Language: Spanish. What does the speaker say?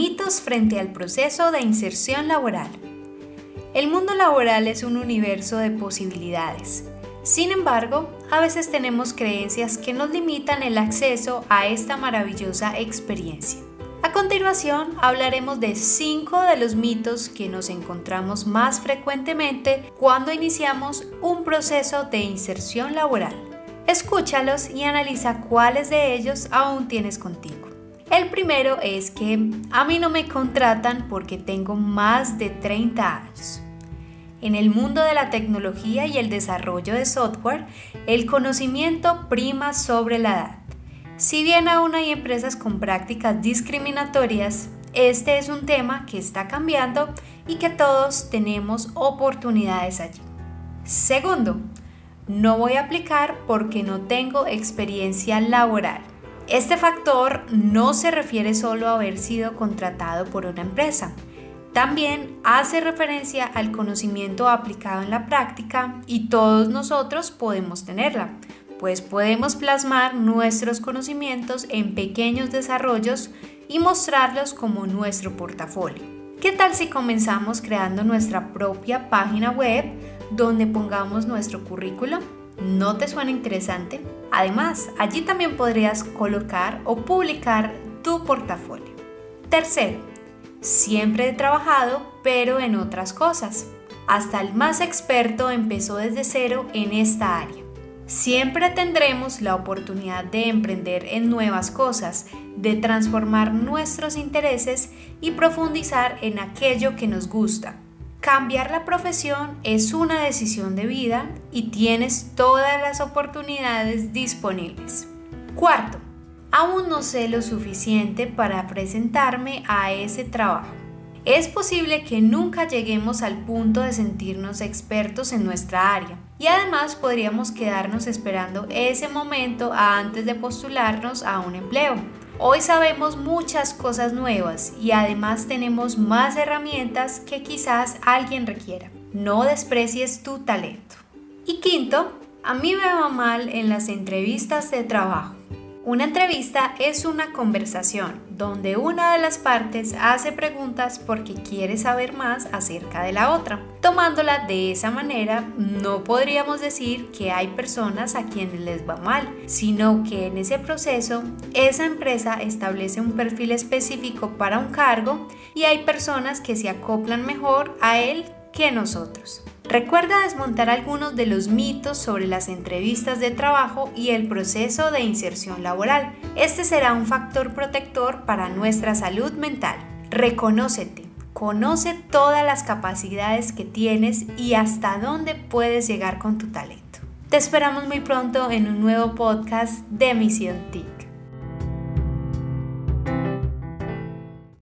Mitos frente al proceso de inserción laboral. El mundo laboral es un universo de posibilidades. Sin embargo, a veces tenemos creencias que nos limitan el acceso a esta maravillosa experiencia. A continuación, hablaremos de 5 de los mitos que nos encontramos más frecuentemente cuando iniciamos un proceso de inserción laboral. Escúchalos y analiza cuáles de ellos aún tienes contigo. El primero es que a mí no me contratan porque tengo más de 30 años. En el mundo de la tecnología y el desarrollo de software, el conocimiento prima sobre la edad. Si bien aún hay empresas con prácticas discriminatorias, este es un tema que está cambiando y que todos tenemos oportunidades allí. Segundo, no voy a aplicar porque no tengo experiencia laboral. Este factor no se refiere solo a haber sido contratado por una empresa, también hace referencia al conocimiento aplicado en la práctica y todos nosotros podemos tenerla, pues podemos plasmar nuestros conocimientos en pequeños desarrollos y mostrarlos como nuestro portafolio. ¿Qué tal si comenzamos creando nuestra propia página web donde pongamos nuestro currículum? ¿No te suena interesante? Además, allí también podrías colocar o publicar tu portafolio. Tercero, Siempre he trabajado, pero en otras cosas. Hasta el más experto empezó desde cero en esta área. Siempre tendremos la oportunidad de emprender en nuevas cosas, de transformar nuestros intereses y profundizar en aquello que nos gusta. Cambiar la profesión es una decisión de vida y tienes todas las oportunidades disponibles. Cuarto, aún no sé lo suficiente para presentarme a ese trabajo. Es posible que nunca lleguemos al punto de sentirnos expertos en nuestra área y además podríamos quedarnos esperando ese momento antes de postularnos a un empleo. Hoy sabemos muchas cosas nuevas y además tenemos más herramientas que quizás alguien requiera. No desprecies tu talento. Y quinto, a mí me va mal en las entrevistas de trabajo. Una entrevista es una conversación donde una de las partes hace preguntas porque quiere saber más acerca de la otra. Tomándola de esa manera, no podríamos decir que hay personas a quienes les va mal, sino que en ese proceso esa empresa establece un perfil específico para un cargo y hay personas que se acoplan mejor a él que nosotros. Recuerda desmontar algunos de los mitos sobre las entrevistas de trabajo y el proceso de inserción laboral. Este será un factor protector para nuestra salud mental. Reconócete, conoce todas las capacidades que tienes y hasta dónde puedes llegar con tu talento. Te esperamos muy pronto en un nuevo podcast de Misión TIC.